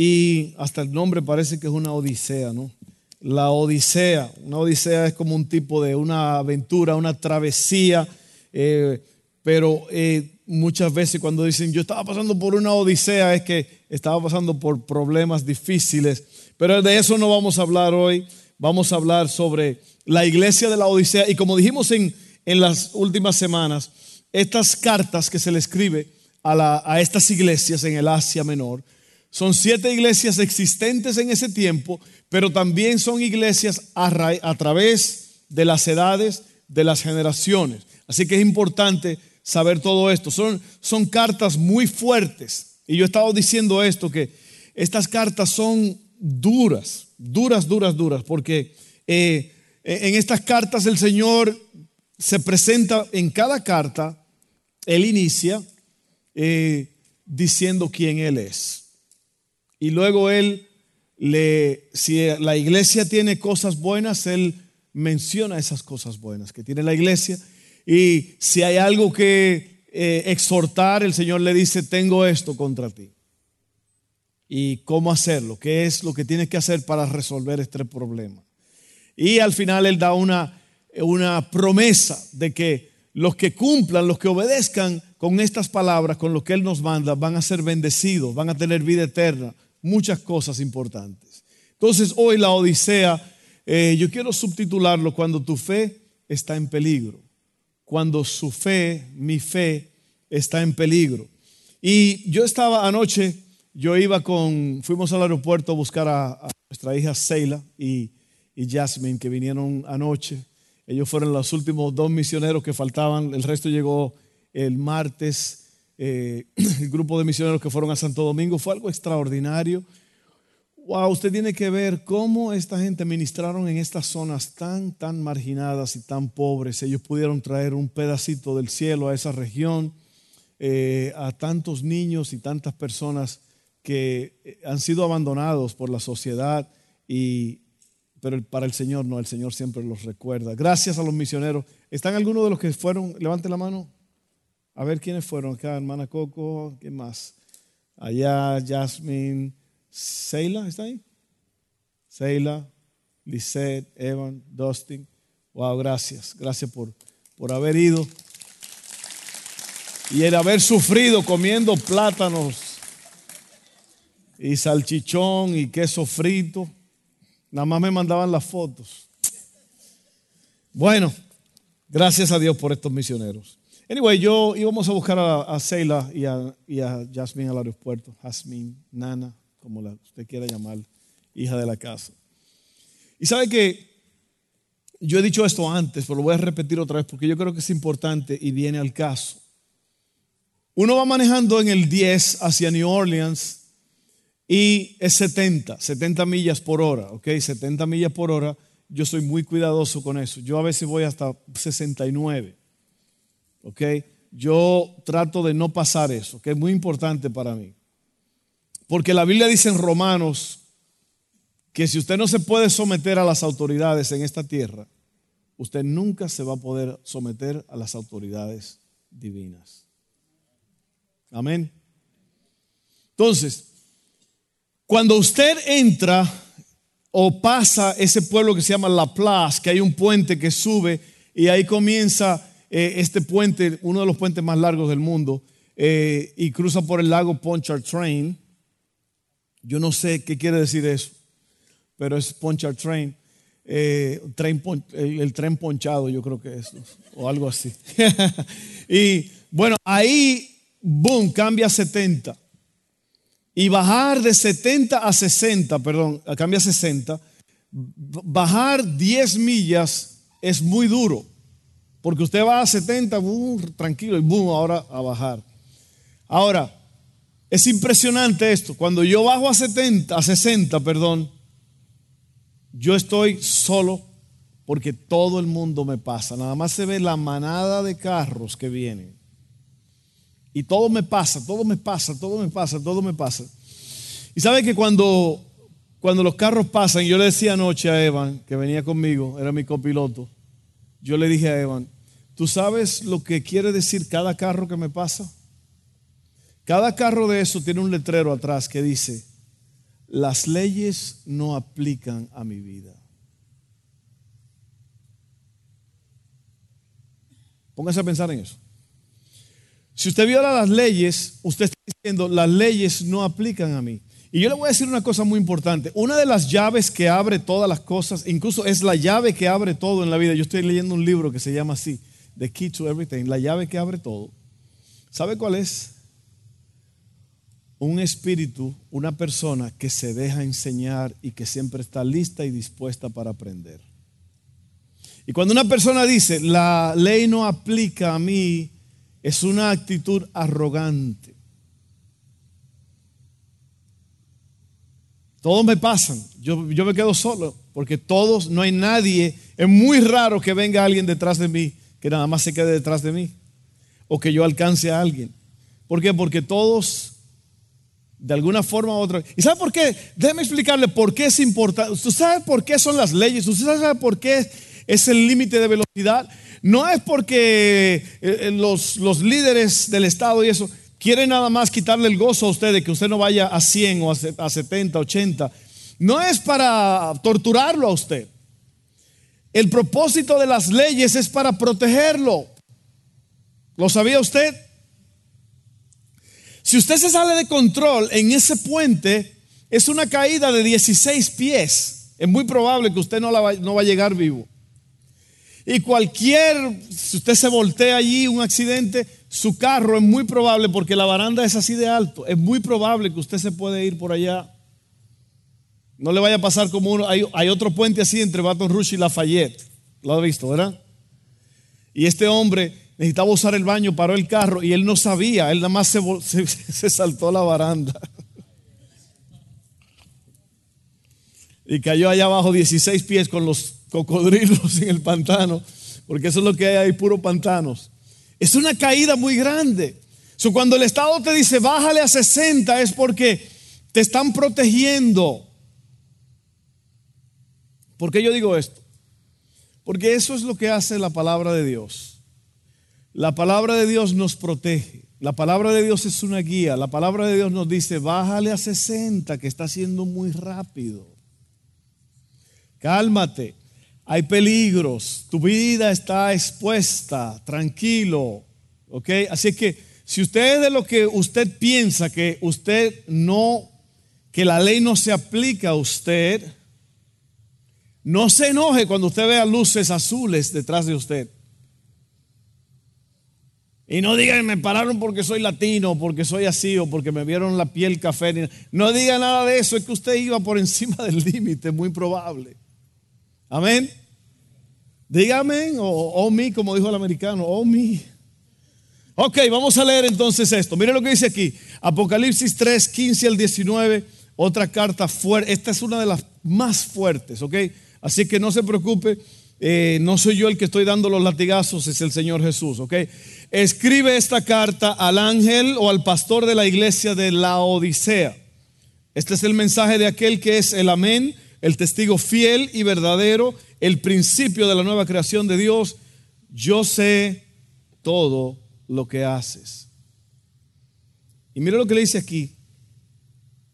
Y hasta el nombre parece que es una odisea, ¿no? La odisea. Una odisea es como un tipo de una aventura, una travesía, eh, pero eh, muchas veces cuando dicen yo estaba pasando por una odisea es que estaba pasando por problemas difíciles. Pero de eso no vamos a hablar hoy. Vamos a hablar sobre la iglesia de la odisea. Y como dijimos en, en las últimas semanas, estas cartas que se le escribe a, la, a estas iglesias en el Asia Menor, son siete iglesias existentes en ese tiempo, pero también son iglesias a, través de las edades, de las generaciones. Así que es importante saber todo esto. Son, son cartas muy fuertes. Y yo he estado diciendo esto, que estas cartas son duras, duras, duras, duras, porque eh, en estas cartas el Señor se presenta en cada carta, Él inicia eh, diciendo quién Él es. Y luego él le, si la iglesia tiene cosas buenas, él menciona esas cosas buenas que tiene la iglesia. Y si hay algo que eh, exhortar, el Señor le dice, tengo esto contra ti. ¿Y cómo hacerlo? ¿Qué es lo que tienes que hacer para resolver este problema? Y al final Él da una, una promesa de que los que cumplan, los que obedezcan con estas palabras, con lo que Él nos manda, van a ser bendecidos, van a tener vida eterna, muchas cosas importantes. Entonces hoy la Odisea, eh, yo quiero subtitularlo cuando tu fe está en peligro, cuando su fe, mi fe, está en peligro. Y yo estaba anoche, yo iba con, fuimos al aeropuerto a buscar a, nuestra hija Seila y, y Jasmine que vinieron anoche. Ellos fueron los últimos dos misioneros que faltaban, el resto llegó el martes eh, el grupo de misioneros que fueron a Santo Domingo, fue algo extraordinario. Wow, usted tiene que ver cómo esta gente ministraron en estas zonas tan, tan marginadas y tan pobres. Ellos pudieron traer un pedacito del cielo a esa región, eh, a tantos niños y tantas personas que eh, han sido abandonados por la sociedad, y, pero para el Señor no, el Señor siempre los recuerda. Gracias a los misioneros. ¿Están algunos de los que fueron? Levante la mano. A ver quiénes fueron acá, hermana Coco, ¿qué más? Allá, Jasmine, Seila, ¿está ahí? Seila, Lisette, Evan, Dustin. Wow, gracias. Gracias por, por haber ido. Y el haber sufrido comiendo plátanos y salchichón y queso frito. Nada más me mandaban las fotos. Bueno, gracias a Dios por estos misioneros. Anyway, yo íbamos a buscar a, a y a, y a, Jasmine al aeropuerto. Jasmine, Nana, como la, usted quiera llamar, hija de la casa. Y sabe que yo he dicho esto antes, pero lo voy a repetir otra vez porque yo creo que es importante y viene al caso. Uno va manejando en el 10 hacia New Orleans y es 70, 70 millas por hora, ¿ok? 70 millas por hora. Yo soy muy cuidadoso con eso. Yo a veces voy hasta 69. ¿Ok? Yo trato de no pasar eso, que es muy importante para mí. Porque la Biblia dice en Romanos que si usted no se puede someter a las autoridades en esta tierra, usted nunca se va a poder someter a las autoridades divinas. Amén. Entonces, cuando usted entra o pasa ese pueblo que se llama La Plaza, que hay un puente que sube y ahí comienza eh, este puente, uno de los puentes más largos del mundo, eh, y cruza por el lago Pontchartrain. Yo no sé qué quiere decir eso, pero es Pontchartrain. Eh, el, tren ponchado, yo creo que es, o algo así. y bueno, ahí, boom, cambia a 70. Y bajar de 70 a 60, perdón, cambia a 60, bajar 10 millas es muy duro. Porque usted va a 70, tranquilo, y boom, ahora a bajar. Ahora, Es impresionante esto. Cuando yo bajo a 70, a 60, perdón, yo estoy solo porque todo el mundo me pasa. Nada más se ve la manada de carros que vienen. Y todo me pasa, todo me pasa, todo me pasa, todo me pasa. Y sabe que cuando, cuando los carros pasan, yo le decía anoche a Evan, que venía conmigo, era mi copiloto, yo le dije a Evan, ¿tú sabes lo que quiere decir cada carro que me pasa? Cada carro de eso tiene un letrero atrás que dice, las leyes no aplican a mi vida. Póngase a pensar en eso. Si usted viola las leyes, usted está diciendo, las leyes no aplican a mí. Y yo le voy a decir una cosa muy importante. Una de las llaves que abre todas las cosas, incluso es la llave que abre todo en la vida. Yo estoy leyendo un libro que se llama así, The Key to Everything, la llave que abre todo. ¿Sabe cuál es? Un espíritu, una persona que se deja enseñar y que siempre está lista y dispuesta para aprender. Y cuando una persona dice, la ley no aplica a mí, es una actitud arrogante. Todos me pasan, yo, yo me quedo solo, porque todos, no hay nadie, es muy raro que venga alguien detrás de mí, que nada más se quede detrás de mí, o que yo alcance a alguien. ¿Por qué? Porque todos, de alguna forma u otra. ¿Y sabe por qué? Déjeme explicarle por qué es importante. ¿Usted sabe por qué son las leyes? ¿Usted sabe por qué es el límite de velocidad? No es porque eh, eh, los, los líderes del Estado y eso quiere nada más quitarle el gozo a usted de que usted no vaya a 100 o a 70, 80. No es para torturarlo a usted. El propósito de las leyes es para protegerlo. ¿Lo sabía usted? Si usted se sale de control en ese puente, es una caída de 16 pies. Es muy probable que usted no, no va a llegar vivo. Y cualquier, si usted se voltea allí, un accidente, su carro es muy probable, porque la baranda es así de alto, es muy probable que usted se puede ir por allá. No le vaya a pasar como uno, hay, otro puente así entre Baton Rouge y Lafayette, lo ha visto, ¿verdad? Y este hombre necesitaba usar el baño, paró el carro y él no sabía, él nada más se, saltó la baranda. Y cayó allá abajo 16 pies con los cocodrilos en el pantano, porque eso es lo que hay ahí, puro pantanos. Es una caída muy grande. Cuando el Estado te dice bájale a 60 es porque te están protegiendo. ¿Por qué yo digo esto? Porque eso es lo que hace la palabra de Dios. La palabra de Dios nos protege. La palabra de Dios es una guía. La palabra de Dios nos dice, bájale a 60, que está siendo muy rápido. Cálmate hay peligros, tu vida está expuesta, tranquilo, ¿ok? Así que si usted es de lo que usted piensa que usted no, que la ley no se aplica a usted, no se enoje cuando usted vea luces azules detrás de usted. Y no digan, me pararon porque soy latino, porque soy así, o porque me vieron la piel café. No diga nada de eso, es que usted iba por encima del límite, muy probable. Amén. Dígame, o oh, me, como dijo el americano, oh me. Ok, vamos a leer entonces esto. Mire lo que dice aquí. Apocalipsis 3, 15 al 19. Otra carta fuerte. Esta es una de las más fuertes, ok. Así que no se preocupe. Eh, no soy yo el que estoy dando los latigazos, es el Señor Jesús, ok. Escribe esta carta al ángel o al pastor de la iglesia de la Odisea. Este es el mensaje de aquel que es el amén el testigo fiel y verdadero, el principio de la nueva creación de Dios, yo sé todo lo que haces. Y mira lo que le dice aquí,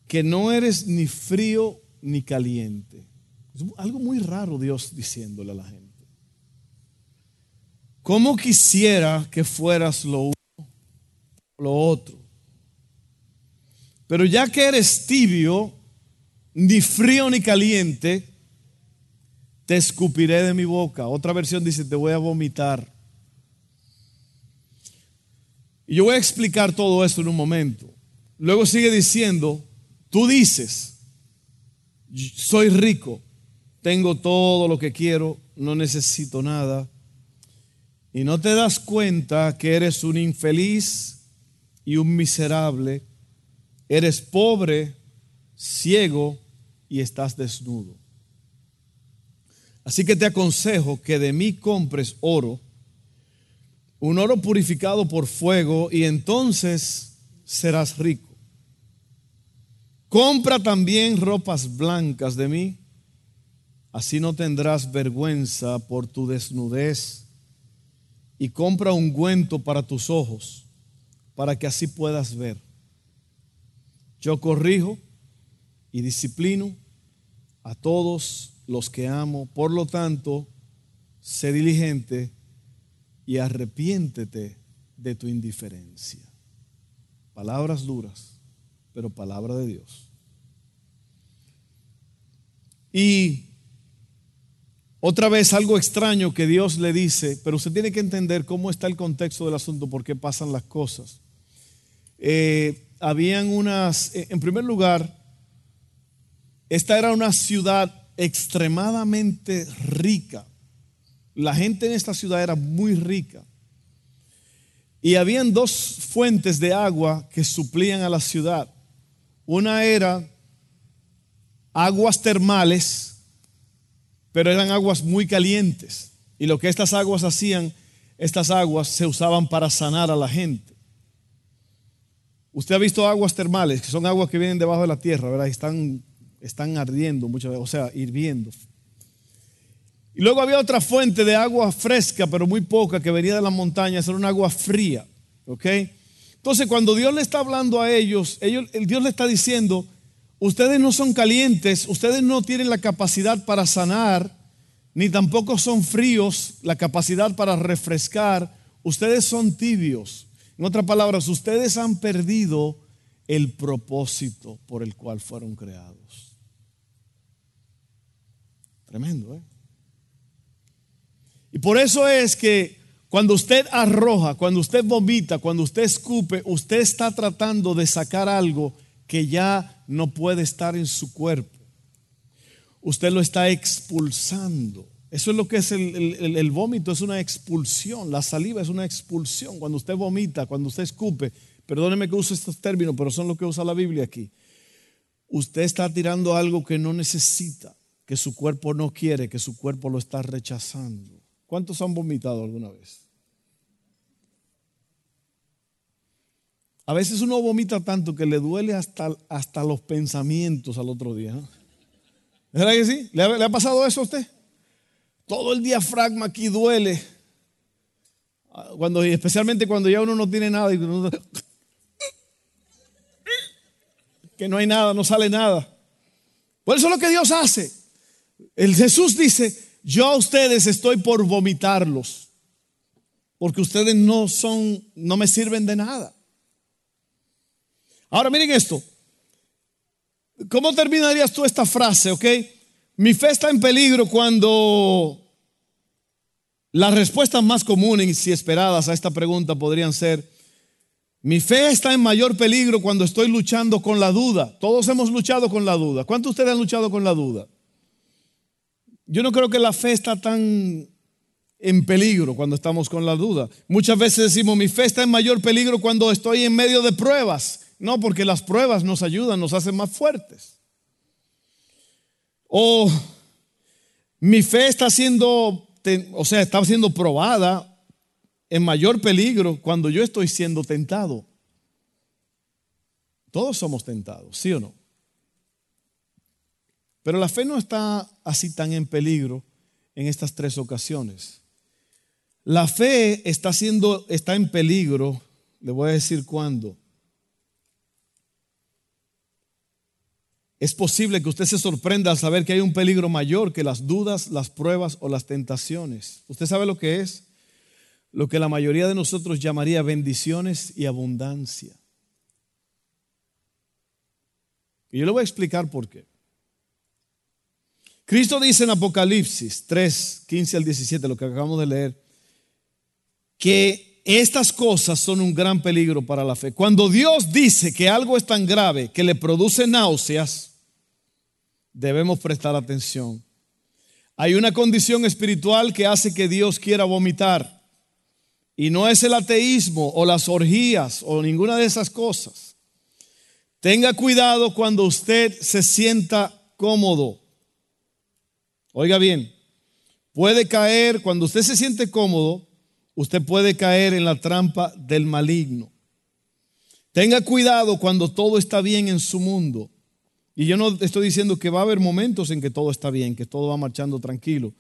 que no eres ni frío ni caliente. Es algo muy raro Dios diciéndole a la gente. ¿Cómo quisiera que fueras lo uno o lo otro? Pero ya que eres tibio ni frío ni caliente, te escupiré de mi boca. Otra versión dice, te voy a vomitar. Y yo voy a explicar todo esto en un momento. Luego sigue diciendo, tú dices, soy rico, tengo todo lo que quiero, no necesito nada. Y no te das cuenta que eres un infeliz y un miserable eres pobre, ciego y estás desnudo. Así que te aconsejo que de mí compres oro, un oro purificado por fuego, y entonces serás rico. Compra también ropas blancas de mí, así no tendrás vergüenza por tu desnudez, y compra un ungüento para tus ojos, para que así puedas ver. Yo corrijo y disciplino a todos los que amo. Por lo tanto, sé diligente y arrepiéntete de tu indiferencia. Palabras duras, pero palabra de Dios. Y otra vez algo extraño que Dios le dice, pero usted tiene que entender cómo está el contexto del asunto, por qué pasan las cosas. Eh, habían unas, en primer lugar, esta era una ciudad extremadamente rica. La gente en esta ciudad era muy rica. Y habían dos fuentes de agua que suplían a la ciudad. Una era aguas termales, pero eran aguas muy calientes. Y lo que estas aguas hacían, estas aguas se usaban para sanar a la gente. Usted ha visto aguas termales, que son aguas que vienen debajo de la tierra, ¿verdad? Y están están ardiendo muchas veces, o sea, hirviendo. Y luego había otra fuente de agua fresca, pero muy poca, que venía de las montañas, era un agua fría. ¿Ok? Entonces, cuando Dios le está hablando a ellos, ellos, Dios le está diciendo, ustedes no son calientes, ustedes no tienen la capacidad para sanar, ni tampoco son fríos, la capacidad para refrescar, ustedes son tibios. En otras palabras, ustedes han perdido el propósito por el cual fueron creados. Tremendo, ¿eh? Y por eso es que cuando usted arroja, cuando usted vomita, cuando usted escupe, usted está tratando de sacar algo que ya no puede estar en su cuerpo. Usted lo está expulsando. Eso es lo que es el, el, vómito, es una expulsión. La saliva es una expulsión. Cuando usted vomita, cuando usted escupe, perdóneme que use estos términos, pero son lo que usa la Biblia aquí. Usted está tirando algo que no necesita que su cuerpo no quiere, que su cuerpo lo está rechazando. ¿Cuántos han vomitado alguna vez? A veces uno vomita tanto que le duele hasta, hasta los pensamientos al otro día. ¿Verdad que sí? ¿Le ha, pasado eso a usted? Todo el diafragma aquí duele. Cuando, especialmente cuando ya uno no tiene nada y que no hay nada, no sale nada. Por eso es lo que Dios hace. El Jesús dice, yo a ustedes estoy por vomitarlos, porque ustedes no son, no me sirven de nada. Ahora miren esto. ¿Cómo terminarías tú esta frase, ok? Mi fe está en peligro cuando las respuestas más comunes y esperadas a esta pregunta podrían ser, mi fe está en mayor peligro cuando estoy luchando con la duda. Todos hemos luchado con la duda. ¿Cuántos de ustedes han luchado con la duda? Yo no creo que la fe está tan en peligro cuando estamos con la duda. Muchas veces decimos, mi fe está en mayor peligro cuando estoy en medio de pruebas. No, porque las pruebas nos ayudan, nos hacen más fuertes. O mi fe está siendo, o sea, está siendo probada en mayor peligro cuando yo estoy siendo tentado. Todos somos tentados, ¿sí o no? Pero la fe no está así tan en peligro en estas tres ocasiones. La fe está, siendo, está en peligro, le voy a decir cuándo. Es posible que usted se sorprenda al saber que hay un peligro mayor que las dudas, las pruebas o las tentaciones. ¿Usted sabe lo que es? Lo que la mayoría de nosotros llamaría bendiciones y abundancia. Y yo le voy a explicar por qué. Cristo dice en Apocalipsis 3, 15 al 17, lo que acabamos de leer, que estas cosas son un gran peligro para la fe. Cuando Dios dice que algo es tan grave que le produce náuseas, debemos prestar atención. Hay una condición espiritual que hace que Dios quiera vomitar. Y no es el ateísmo o las orgías o ninguna de esas cosas. Tenga cuidado cuando usted se sienta cómodo. Oiga bien, puede caer, cuando usted se siente cómodo, usted puede caer en la trampa del maligno. Tenga cuidado cuando todo está bien en su mundo. Y yo no estoy diciendo que va a haber momentos en que todo está bien, que todo va marchando tranquilo.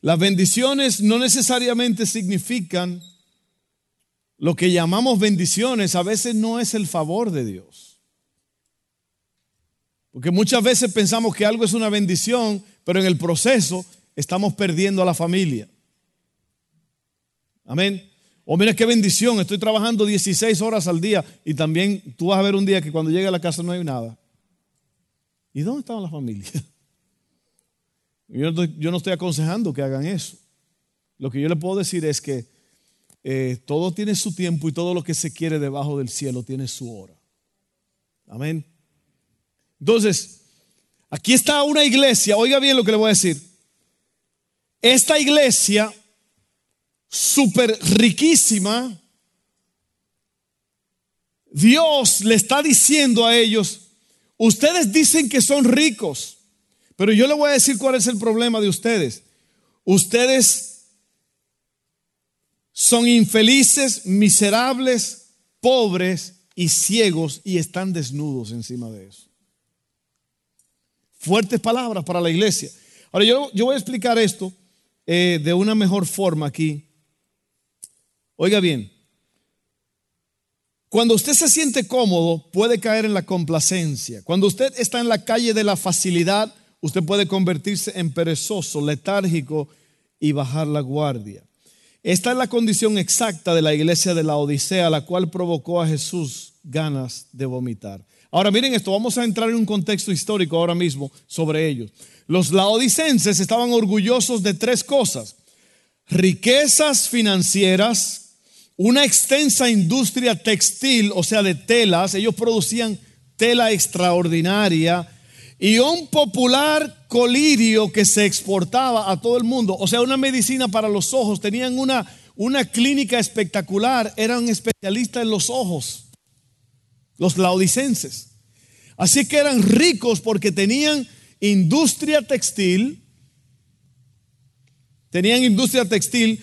Las bendiciones no necesariamente significan lo que llamamos bendiciones, a veces no es el favor de Dios. Porque muchas veces pensamos que algo es una bendición, pero en el proceso estamos perdiendo a la familia. Amén. O mira qué bendición, estoy trabajando 16 horas al día y también tú vas a ver un día que cuando llegue a la casa no hay nada. ¿Y dónde estaba la familia? Yo no, estoy, aconsejando que hagan eso. Lo que yo le puedo decir es que eh, todo tiene su tiempo y todo lo que se quiere debajo del cielo tiene su hora. Amén. Entonces, aquí está una iglesia, oiga bien lo que le voy a decir. Esta iglesia, súper riquísima, Dios le está diciendo a ellos, ustedes dicen que son ricos, pero yo le voy a decir cuál es el problema de ustedes. Ustedes son infelices, miserables, pobres y ciegos y están desnudos encima de eso. Fuertes palabras para la iglesia. Ahora yo, yo voy a explicar esto eh, de una mejor forma aquí. Oiga bien, cuando usted se siente cómodo puede caer en la complacencia. Cuando usted está en la calle de la facilidad, usted puede convertirse en perezoso, letárgico y bajar la guardia. Esta es la condición exacta de la iglesia de la Odisea, la cual provocó a Jesús ganas de vomitar. Ahora miren esto, vamos a entrar en un contexto histórico ahora mismo sobre ellos. Los laodicenses estaban orgullosos de tres cosas. Riquezas financieras, una extensa industria textil, o sea, de telas, ellos producían tela extraordinaria, y un popular colirio que se exportaba a todo el mundo, o sea, una medicina para los ojos, tenían una, una clínica espectacular, eran especialistas en los ojos, los laodicenses. Así que eran ricos porque tenían industria textil, tenían industria textil,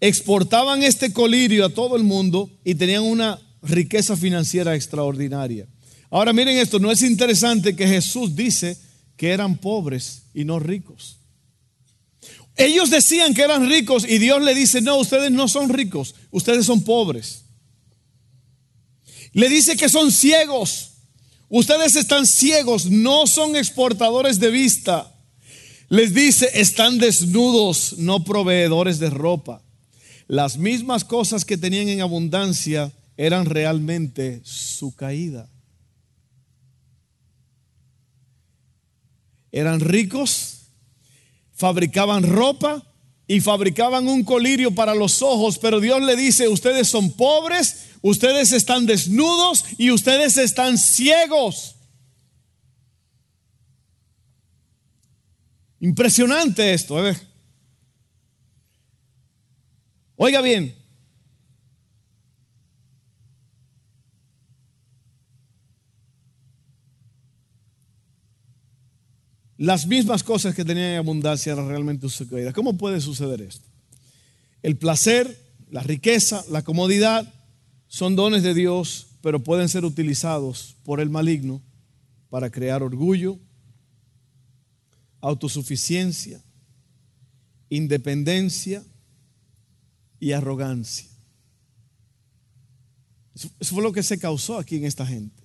exportaban este colirio a todo el mundo y tenían una riqueza financiera extraordinaria. Ahora miren esto, no es interesante que Jesús dice que eran pobres y no ricos. Ellos decían que eran ricos y Dios le dice, no, ustedes no son ricos, ustedes son pobres. Le dice que son ciegos, ustedes están ciegos, no son exportadores de vista. Les dice, están desnudos, no proveedores de ropa. Las mismas cosas que tenían en abundancia eran realmente su caída. eran ricos, fabricaban ropa y fabricaban un colirio para los ojos, pero Dios le dice, ustedes son pobres, ustedes están desnudos y ustedes están ciegos. Impresionante esto, ¿eh? Oiga bien, las mismas cosas que tenían en abundancia eran realmente su caída. ¿Cómo puede suceder esto? El placer, la riqueza, la comodidad son dones de Dios, pero pueden ser utilizados por el maligno para crear orgullo, autosuficiencia, independencia y arrogancia. Eso fue lo que se causó aquí en esta gente.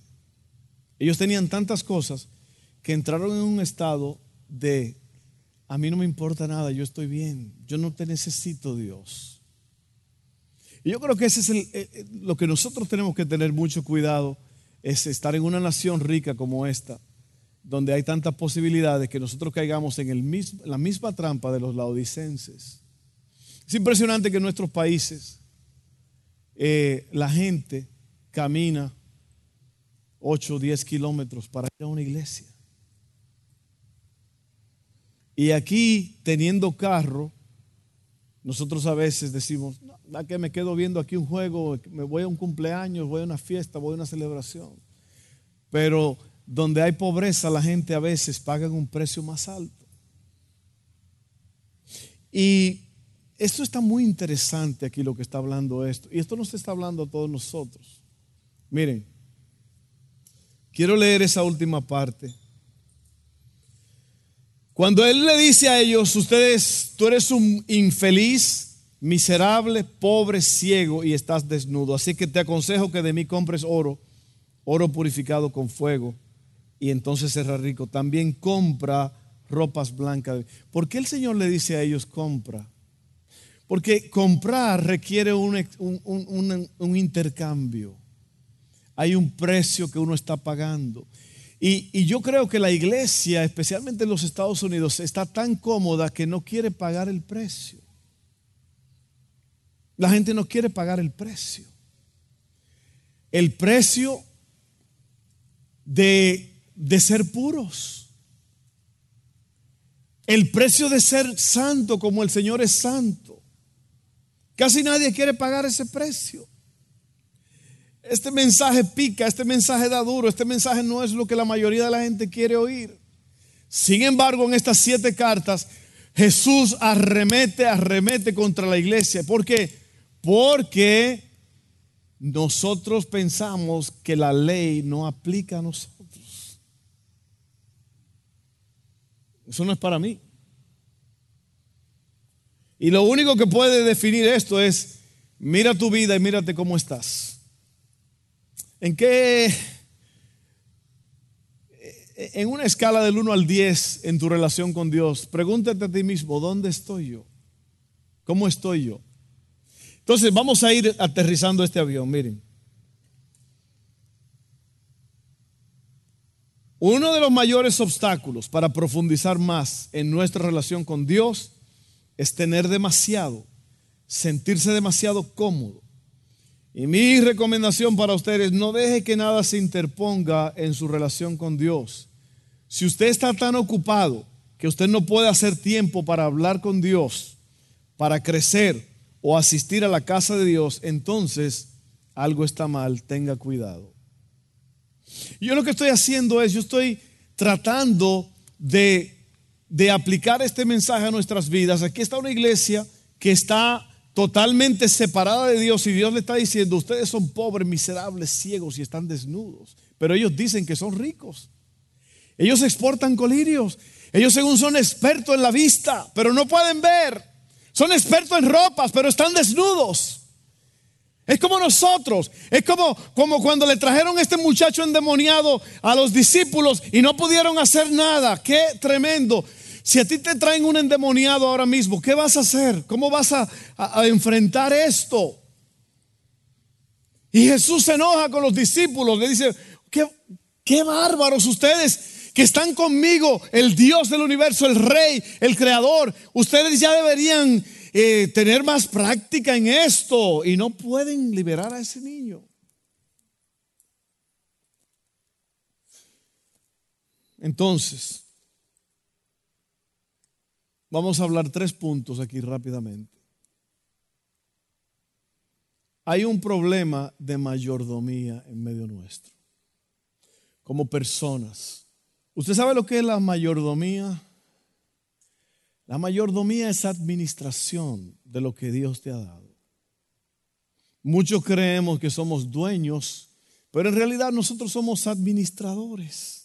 Ellos tenían tantas cosas que entraron en un estado de, a mí no me importa nada, yo estoy bien, yo no te necesito Dios. Y yo creo que ese es eh, eh, lo que nosotros tenemos que tener mucho cuidado, es estar en una nación rica como esta, donde hay tantas posibilidades que nosotros caigamos en la misma trampa de los laodicenses. Es impresionante que en nuestros países eh, la gente camina 8 o 10 kilómetros para ir a una iglesia. Y aquí, teniendo carro, nosotros a veces decimos, ¿a me quedo viendo aquí un juego? Me voy a un cumpleaños, voy a una fiesta, voy a una celebración. pero donde hay pobreza la gente a veces paga un precio más alto. Y esto está muy interesante aquí lo que está hablando esto. Y esto nos está hablando a todos nosotros. Miren, quiero leer esa última parte. Cuando Él le dice a ellos, ustedes, tú eres un infeliz, miserable, pobre, ciego y estás desnudo. Así que te aconsejo que de mí compres oro, oro purificado con fuego, y entonces serás rico. También compra ropas blancas. ¿Por qué el Señor le dice a ellos compra? Porque comprar requiere un, un intercambio. Hay un precio que uno está pagando. Y, yo creo que la iglesia, especialmente en los Estados Unidos, está tan cómoda que no quiere pagar el precio. La gente no quiere pagar el precio. El precio de, de ser puros. El precio de ser santo como el Señor es santo. Casi nadie quiere pagar ese precio. Este mensaje pica, este mensaje da duro, este mensaje no es lo que la mayoría de la gente quiere oír. Sin embargo, en estas siete cartas, Jesús arremete, arremete contra la iglesia. ¿Por qué? Porque nosotros pensamos que la ley no aplica a nosotros. Eso no es para mí. Y lo único que puede definir esto es, mira tu vida y mírate cómo estás. ¿En qué? En una escala del 1 al 10 en tu relación con Dios, pregúntate a ti mismo, ¿dónde estoy yo? ¿Cómo estoy yo? Entonces vamos a ir aterrizando este avión, miren. Uno de los mayores obstáculos para profundizar más en nuestra relación con Dios es tener demasiado, sentirse demasiado cómodo, y mi recomendación para ustedes, no deje que nada se interponga en su relación con Dios. Si usted está tan ocupado que usted no puede hacer tiempo para hablar con Dios, para crecer o asistir a la casa de Dios, entonces algo está mal, tenga cuidado. Yo lo que estoy haciendo es, yo estoy tratando de, de aplicar este mensaje a nuestras vidas. Aquí está una iglesia que está totalmente separada de Dios y Dios le está diciendo, ustedes son pobres, miserables, ciegos y están desnudos. Pero ellos dicen que son ricos. Ellos exportan colirios. Ellos según son expertos en la vista, pero no pueden ver. Son expertos en ropas, pero están desnudos. Es como nosotros. Es como, como cuando le trajeron este muchacho endemoniado a los discípulos y no pudieron hacer nada. Qué tremendo. Si a ti te traen un endemoniado ahora mismo, ¿qué vas a hacer? ¿Cómo vas a, enfrentar esto? Y Jesús se enoja con los discípulos, le dice, qué, qué bárbaros ustedes que están conmigo, el Dios del universo, el Rey, el Creador. Ustedes ya deberían eh, tener más práctica en esto y no pueden liberar a ese niño. Entonces, Vamos a hablar tres puntos aquí rápidamente. Hay un problema de mayordomía en medio nuestro. Como personas. ¿Usted sabe lo que es la mayordomía? La mayordomía es administración de lo que Dios te ha dado. Muchos creemos que somos dueños, pero en realidad nosotros somos administradores.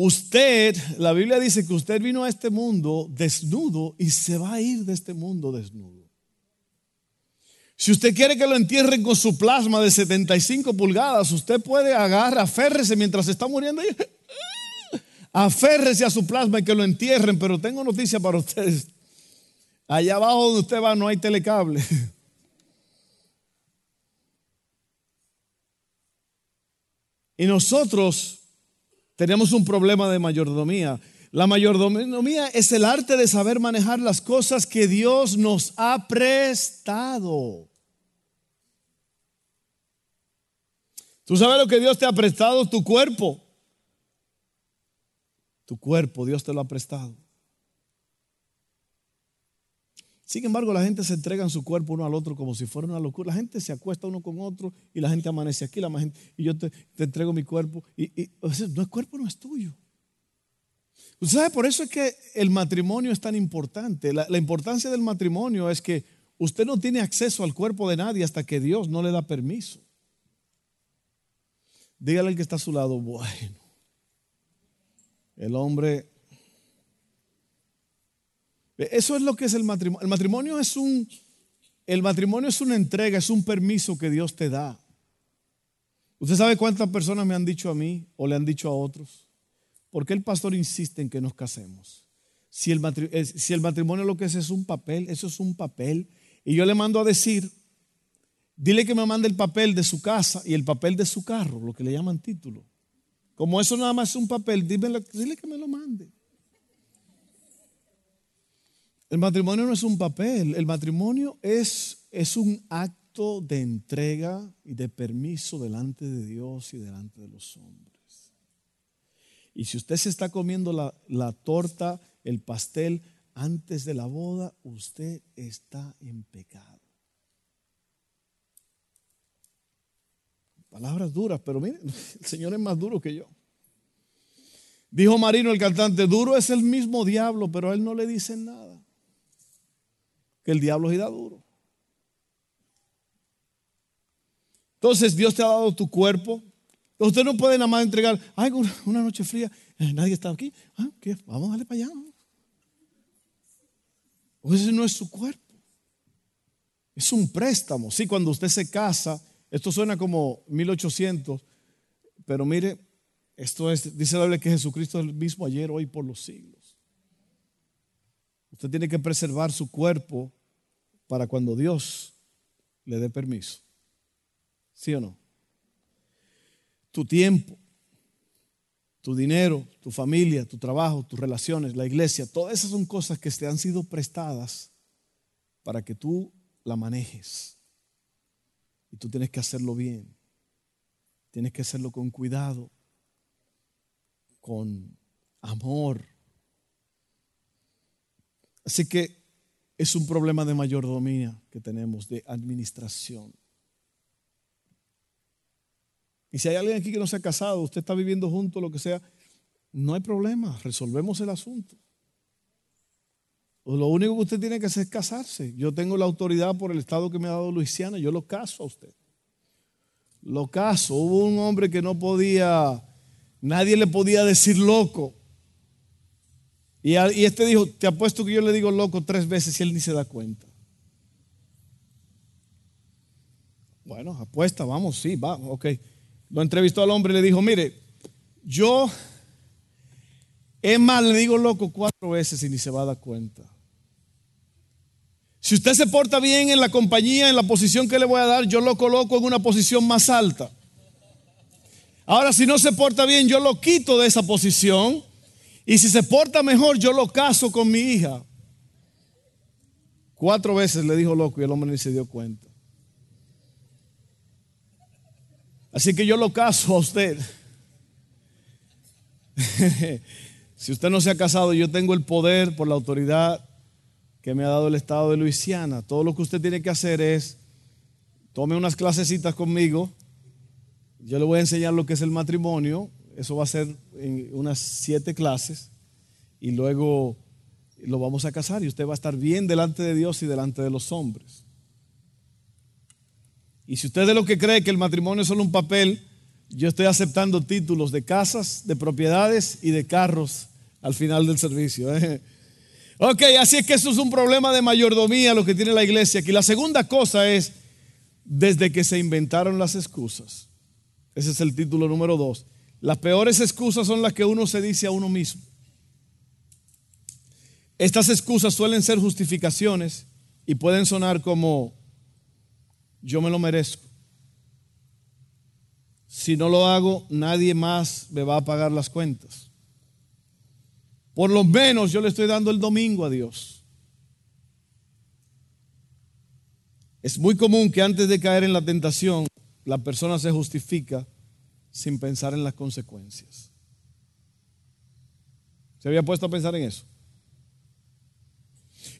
Usted, la Biblia dice que usted vino a este mundo desnudo y se va a ir de este mundo desnudo. Si usted quiere que lo entierren con su plasma de 75 pulgadas, usted puede agarrar, aférrese mientras está muriendo. Aférrese a su plasma y que lo entierren, pero tengo noticia para ustedes. Allá abajo donde usted va no hay telecable. Y nosotros tenemos un problema de mayordomía. La mayordomía es el arte de saber manejar las cosas que Dios nos ha prestado. ¿Tú sabes lo que Dios te ha prestado? Tu cuerpo. Tu cuerpo, Dios te lo ha prestado. Sin embargo, la gente se entrega en su cuerpo uno al otro como si fuera una locura. La gente se acuesta uno con otro y la gente amanece aquí, la gente, y yo te, entrego mi cuerpo. Y, no, el cuerpo no es tuyo. ¿Usted sabe? Por eso es que el matrimonio es tan importante. La, la importancia del matrimonio es que usted no tiene acceso al cuerpo de nadie hasta que Dios no le da permiso. Dígale al que está a su lado, bueno, el hombre... Eso es lo que es el matrimonio. El matrimonio es un, el matrimonio es una entrega, es un permiso que Dios te da. ¿Usted sabe cuántas personas me han dicho a mí o le han dicho a otros? ¿Por qué el pastor insiste en que nos casemos? Si el, matrimonio, si el matrimonio lo que es es un papel, eso es un papel. Y yo le mando a decir, dile que me mande el papel de su casa y el papel de su carro, lo que le llaman título. Como eso nada más es un papel, dile que me lo mande. El matrimonio no es un papel, el matrimonio es, es un acto de entrega y de permiso delante de Dios y delante de los hombres. Y si usted se está comiendo la, la torta, el pastel antes de la boda, usted está en pecado. Palabras duras, pero miren, el Señor es más duro que yo. Dijo Marino el cantante, duro es el mismo diablo, pero a él no le dicen nada. El diablo da duro. Entonces Dios te ha dado tu cuerpo, Usted no puede nada más entregar, ay, una, noche fría, eh, nadie está aquí, ah, vamos a darle para allá. Pues ese no es su cuerpo. Es un préstamo. Sí, cuando usted se casa, esto suena como 1800, pero mire, esto es, dice la Biblia que Jesucristo es el mismo ayer, hoy, por los siglos. Usted tiene que preservar su cuerpo para cuando Dios le dé permiso. ¿Sí o no? tu tiempo, tu dinero, tu familia, tu trabajo, tus relaciones, la iglesia, todas esas son cosas que te han sido prestadas para que tú la manejes. Y tú tienes que hacerlo bien. Tienes que hacerlo con cuidado, con amor. Así que es un problema de mayordomía que tenemos, de administración. Y si hay alguien aquí que no se ha casado, usted está viviendo junto, lo que sea, no hay problema, resolvemos el asunto. Lo único que usted tiene que hacer es casarse. Yo tengo la autoridad por el estado que me ha dado Luisiana, yo lo caso a usted. Lo caso. Hubo un hombre que no podía, nadie le podía decir loco. Y, este dijo, te apuesto que yo le digo loco tres veces y él ni se da cuenta. Bueno, apuesta, vamos, sí, va, ok lo entrevistó al hombre y le dijo, mire, yo, es más, le digo loco cuatro veces y ni se va a dar cuenta. Si usted se porta bien en la compañía, en la posición que le voy a dar, yo lo coloco en una posición más alta. Ahora, si no se porta bien, yo lo quito de esa posición. Y si se porta mejor, yo lo caso con mi hija. Cuatro veces le dijo loco y el hombre ni se dio cuenta. Así que yo lo caso a usted. si usted no se ha casado, yo tengo el poder por la autoridad que me ha dado el Estado de Luisiana. Todo lo que usted tiene que hacer es, tome unas clasecitas conmigo. Yo le voy a enseñar lo que es el matrimonio. Eso va a ser en unas siete clases. Y luego lo vamos a casar y usted va a estar bien delante de Dios y delante de los hombres. Y si usted es lo que cree que el matrimonio es solo un papel, yo estoy aceptando títulos de casas, de propiedades y de carros al final del servicio. ¿eh? Ok, así es que eso es un problema de mayordomía lo que tiene la iglesia aquí. La segunda cosa es, desde que se inventaron las excusas. Ese es el título número dos. Las peores excusas son las que uno se dice a uno mismo. Estas excusas suelen ser justificaciones y pueden sonar como yo me lo merezco. Si no lo hago, nadie más me va a pagar las cuentas. Por lo menos yo le estoy dando el domingo a Dios. Es muy común que antes de caer en la tentación, la persona se justifica sin pensar en las consecuencias. ¿Se había puesto a pensar en eso?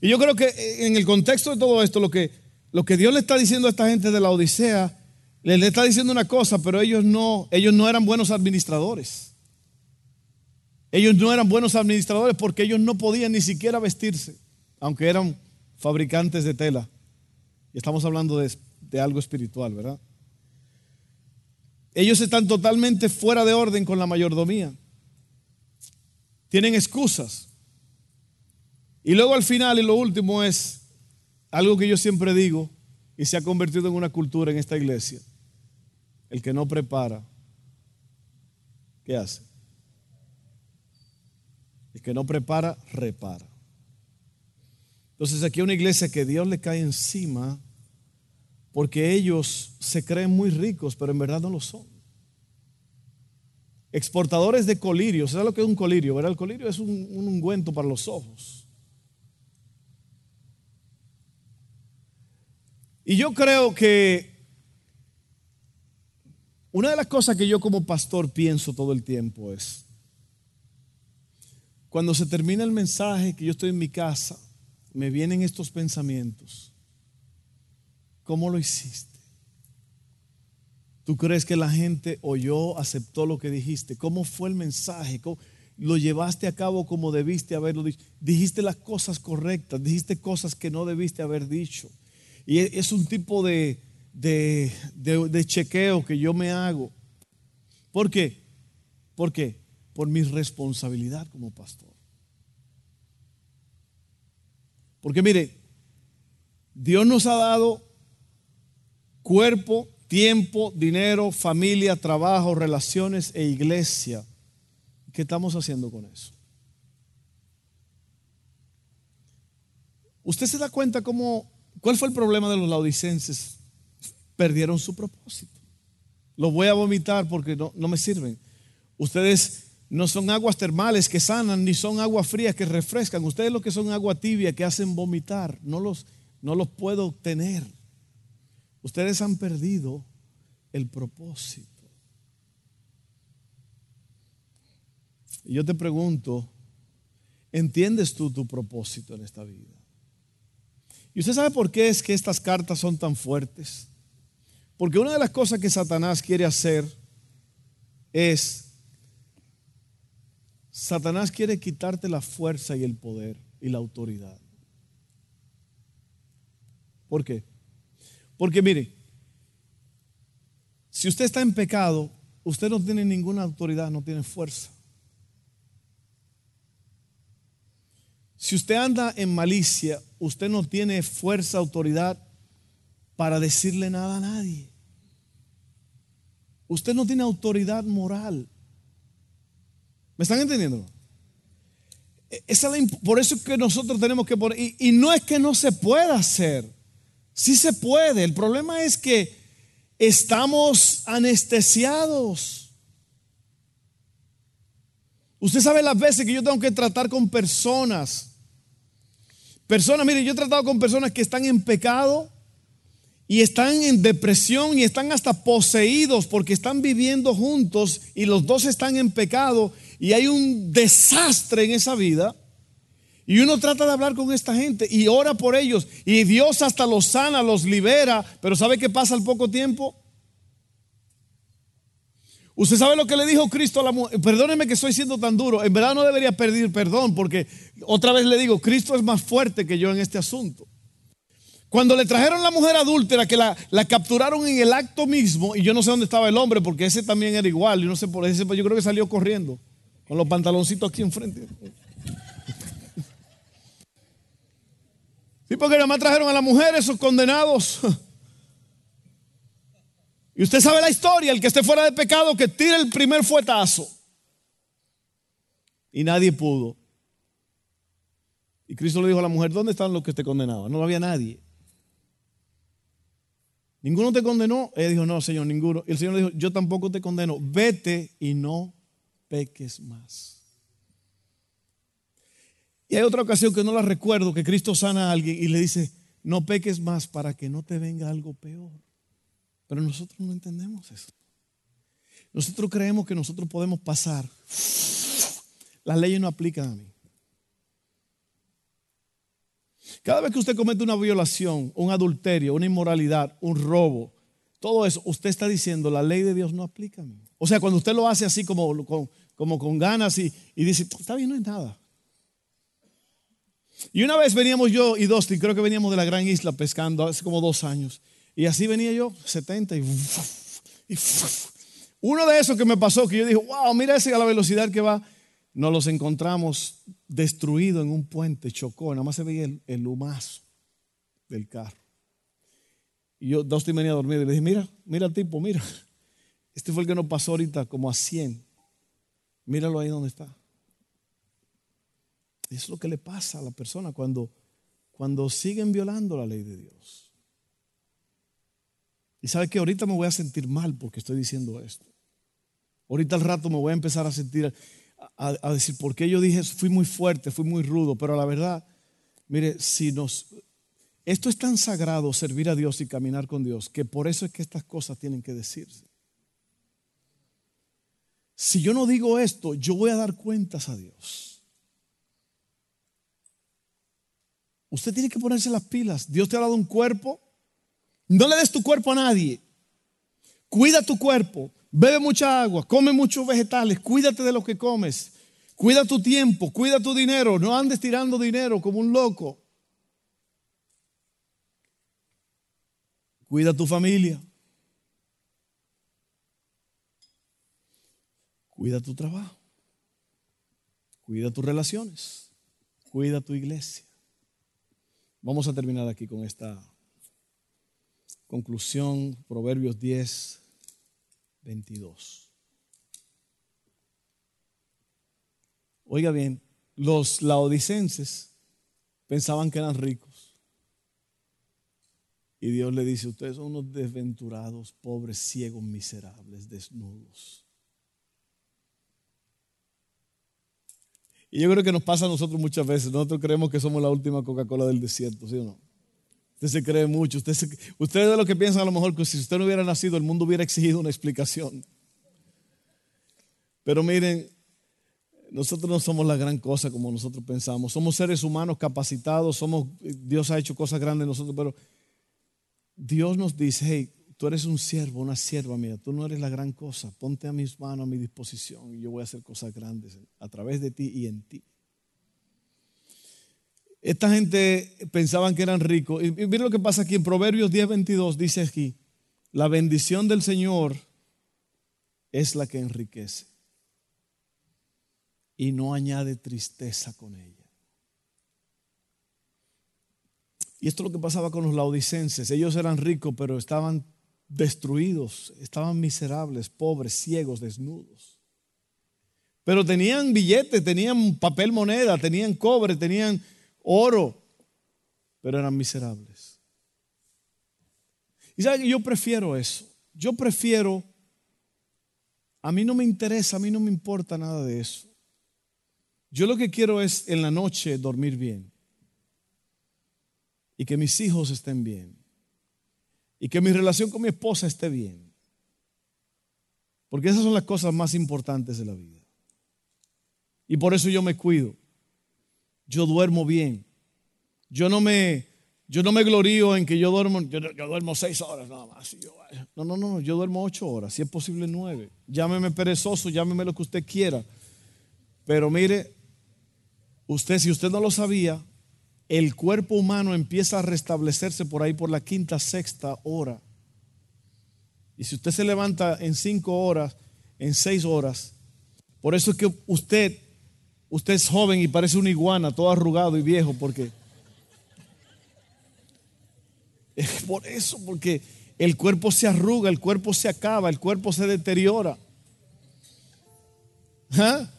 Y yo creo que en el contexto de todo esto, lo que, lo que Dios le está diciendo a esta gente de la Odisea, le, está diciendo una cosa, pero ellos no, ellos no eran buenos administradores. Ellos no eran buenos administradores porque ellos no podían ni siquiera vestirse, aunque eran fabricantes de tela. Y estamos hablando de, de algo espiritual, ¿verdad? Ellos están totalmente fuera de orden con la mayordomía. Tienen excusas. Y luego al final y lo último es algo que yo siempre digo y se ha convertido en una cultura en esta iglesia. El que no prepara, ¿qué hace? El que no prepara, repara. Entonces aquí hay una iglesia que Dios le cae encima porque ellos se creen muy ricos, pero en verdad no lo son. Exportadores de colirio, ¿sabes lo que es un colirio? ¿verdad? El colirio es un ungüento para los ojos. Y yo creo que una de las cosas que yo como pastor pienso todo el tiempo es, cuando se termina el mensaje que yo estoy en mi casa, me vienen estos pensamientos. ¿Cómo lo hiciste? ¿Tú crees que la gente oyó, aceptó lo que dijiste? ¿Cómo fue el mensaje? ¿Lo llevaste a cabo como debiste haberlo dicho? Dijiste las cosas correctas, dijiste cosas que no debiste haber dicho. Y e, es un tipo de, de, chequeo que yo me hago. ¿Por qué? ¿Por qué? Por mi responsabilidad como pastor. Porque mire, Dios nos ha dado cuerpo, tiempo, dinero, familia, trabajo, relaciones e iglesia. ¿Qué estamos haciendo con eso? ¿Usted se da cuenta cómo, cuál fue el problema de los laodicenses? Perdieron su propósito. Lo voy a vomitar porque no, no me sirven. Ustedes no son aguas termales que sanan, ni son aguas frías que refrescan. Ustedes lo que son agua tibia que hacen vomitar. No los, no los puedo obtener. Ustedes han perdido el propósito. Y yo te pregunto, ¿entiendes tú tu propósito en esta vida? ¿Y usted sabe por qué es que estas cartas son tan fuertes? Porque una de las cosas que Satanás quiere hacer es, Satanás quiere quitarte la fuerza y el poder y la autoridad. ¿Por qué? Porque mire, si usted está en pecado, usted no tiene ninguna autoridad, no tiene fuerza. Si usted anda en malicia, usted no tiene fuerza, autoridad para decirle nada a nadie. Usted no tiene autoridad moral. ¿Me están entendiendo? por eso es que nosotros tenemos que poner, y no es que no se pueda hacer. Sí se puede. El problema es que estamos anestesiados. Usted sabe las veces que yo tengo que tratar con personas. Personas, mire, yo he tratado con personas que están en pecado y están en depresión y están hasta poseídos porque están viviendo juntos y los dos están en pecado y hay un desastre en esa vida. Y uno trata de hablar con esta gente y ora por ellos. Y Dios hasta los sana, los libera. Pero ¿sabe qué pasa al poco tiempo? Usted sabe lo que le dijo Cristo a la mujer. Perdóneme que estoy siendo tan duro. En verdad no debería pedir perdón porque otra vez le digo, Cristo es más fuerte que yo en este asunto. Cuando le trajeron la mujer adúltera, que la, capturaron en el acto mismo, y yo no sé dónde estaba el hombre, porque ese también era igual, y no sé por ese, yo creo que salió corriendo, con los pantaloncitos aquí enfrente. Sí, porque nada más trajeron a las mujeres esos condenados. Y usted sabe la historia, el que esté fuera de pecado, que tire el primer fuetazo. Y nadie pudo. Y Cristo le dijo a la mujer, ¿dónde están los que te condenaban? No había nadie. ¿Ninguno te condenó? Ella dijo, no, Señor, ninguno. Y el Señor le dijo, yo tampoco te condeno. Vete y no peques más. Y hay otra ocasión que no la recuerdo, que Cristo sana a alguien y le dice, no peques más para que no te venga algo peor. Pero nosotros no entendemos eso. Nosotros creemos que nosotros podemos pasar. Las leyes no aplican a mí. Cada vez que usted comete una violación, un adulterio, una inmoralidad, un robo, todo eso, usted está diciendo, la ley de Dios no aplica a mí. O sea, cuando usted lo hace así como con, ganas y, y dice, está bien, no es nada. Y una vez veníamos yo y Dustin, creo que veníamos de la gran isla pescando hace como dos años. Y así venía yo, 70 y... uno de esos que me pasó, que yo dije, wow, mira ese a la velocidad que va. Nos los encontramos destruido en un puente, chocó, nada más se veía el, el humazo del carro. Y yo, Dustin venía a dormir y le dije, mira, mira tipo, mira. Este fue el que nos pasó ahorita como a 100. Míralo ahí donde está. Es lo que le pasa a la persona cuando, cuando siguen violando la ley de Dios. Y sabe que ahorita me voy a sentir mal porque estoy diciendo esto. Ahorita al rato me voy a empezar a sentir, a, decir, ¿por qué yo dije, fui muy fuerte, fui muy rudo? Pero la verdad, mire, si nos, esto es tan sagrado, servir a Dios y caminar con Dios, que por eso es que estas cosas tienen que decirse. Si yo no digo esto, yo voy a dar cuentas a Dios. Usted tiene que ponerse las pilas. Dios te ha dado un cuerpo. No le des tu cuerpo a nadie. Cuida tu cuerpo. Bebe mucha agua. Come muchos vegetales. Cuídate de lo que comes. Cuida tu tiempo. Cuida tu dinero. No andes tirando dinero como un loco. Cuida tu familia. Cuida tu trabajo. Cuida tus relaciones. Cuida tu iglesia. Vamos a terminar aquí con esta conclusión. Proverbios 10, 22. Oiga bien, los laodicenses pensaban que eran ricos. Y Dios le dice, ustedes son unos desventurados, pobres, ciegos, miserables, desnudos. Y yo creo que nos pasa a nosotros muchas veces. Nosotros creemos que somos la última Coca-Cola del desierto, ¿sí o no? Usted se cree mucho. Usted, se, de lo que piensan a lo mejor que si usted no hubiera nacido, el mundo hubiera exigido una explicación. Pero miren, nosotros no somos la gran cosa como nosotros pensamos. Somos seres humanos capacitados, somos, Dios ha hecho cosas grandes en nosotros, pero Dios nos dice, hey, tú eres un siervo, una sierva mía, tú no eres la gran cosa, ponte a mis manos, a mi disposición y yo voy a hacer cosas grandes a través de ti y en ti. Esta gente pensaban que eran ricos. Y miren lo que pasa aquí en Proverbios 10, 22, dice aquí, la bendición del Señor es la que enriquece y no añade tristeza con ella. Y esto es lo que pasaba con los laodicenses. Ellos eran ricos, pero estaban destruidos, estaban miserables, pobres, ciegos, desnudos. Pero tenían billetes, tenían papel moneda, tenían cobre, tenían oro, pero eran miserables. Y saben yo prefiero eso. Yo prefiero, a mí no me interesa, a mí no me importa nada de eso. Yo lo que quiero es en la noche dormir bien y que mis hijos estén bien y que mi relación con mi esposa esté bien. Porque esas son las cosas más importantes de la vida. Y por eso yo me cuido. Yo duermo bien. Yo no me, yo no me glorío en que yo duermo, yo, duermo seis horas nada más. no, no, no, yo duermo ocho horas, si es posible nueve. Llámeme perezoso, llámeme lo que usted quiera. Pero mire, usted, si usted no lo sabía, el cuerpo humano empieza a restablecerse por ahí por la quinta, sexta hora. Y si usted se levanta en cinco horas, en seis horas, por eso es que usted, usted es joven y parece una iguana, todo arrugado y viejo, porque... Es por eso, porque el cuerpo se arruga, el cuerpo se acaba, el cuerpo se deteriora. ¿Ah?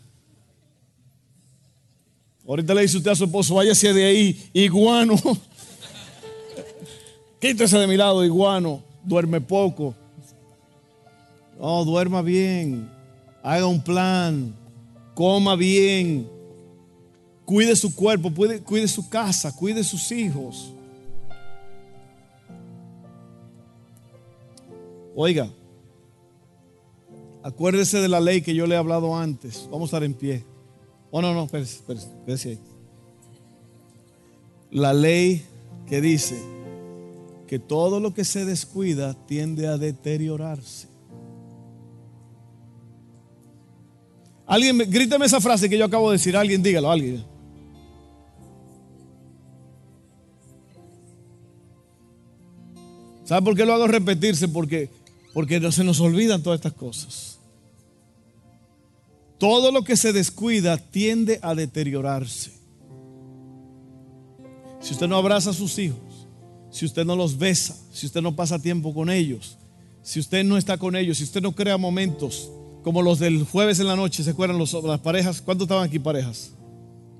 Ahorita le dice usted a su esposo, váyase de ahí, iguano. Quítese de mi lado, iguano. Duerme poco. No, duerma bien. Haga un plan. Coma bien. Cuide su cuerpo, cuide, cuide su casa, cuide sus hijos. Oiga, acuérdese de la ley que yo le he hablado antes. Vamos a estar en pie. Oh, no, no, espérese, espérese, espérese ahí. la ley que dice que todo lo que se descuida tiende a deteriorarse. Alguien, gríteme esa frase que yo acabo de decir, alguien dígalo, alguien. ¿Sabe por qué lo hago repetirse? Porque, porque se nos olvidan todas estas cosas. Todo lo que se descuida tiende a deteriorarse. Si usted no abraza a sus hijos, si usted no los besa, si usted no pasa tiempo con ellos, si usted no está con ellos, si usted no crea momentos como los del jueves en la noche, ¿se acuerdan los, las parejas? ¿Cuántos estaban aquí parejas?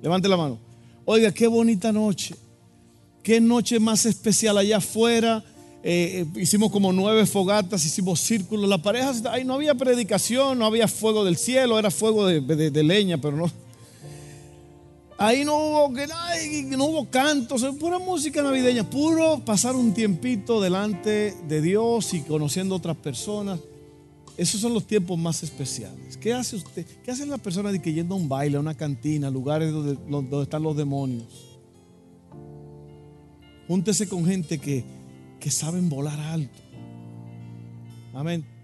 Levante la mano. Oiga, qué bonita noche. Qué noche más especial allá afuera eh, eh, hicimos como nueve fogatas, hicimos círculos. La pareja, ahí no había predicación, no había fuego del cielo, era fuego de, leña, pero no. Ahí no hubo, no hubo cantos, pura música navideña, puro pasar un tiempito delante de Dios y conociendo otras personas. Esos son los tiempos más especiales. ¿Qué hace usted? ¿Qué hace la persona de que yendo a un baile, a una cantina, lugares donde, donde están los demonios? Júntese con gente que, que saben volar alto. Amén.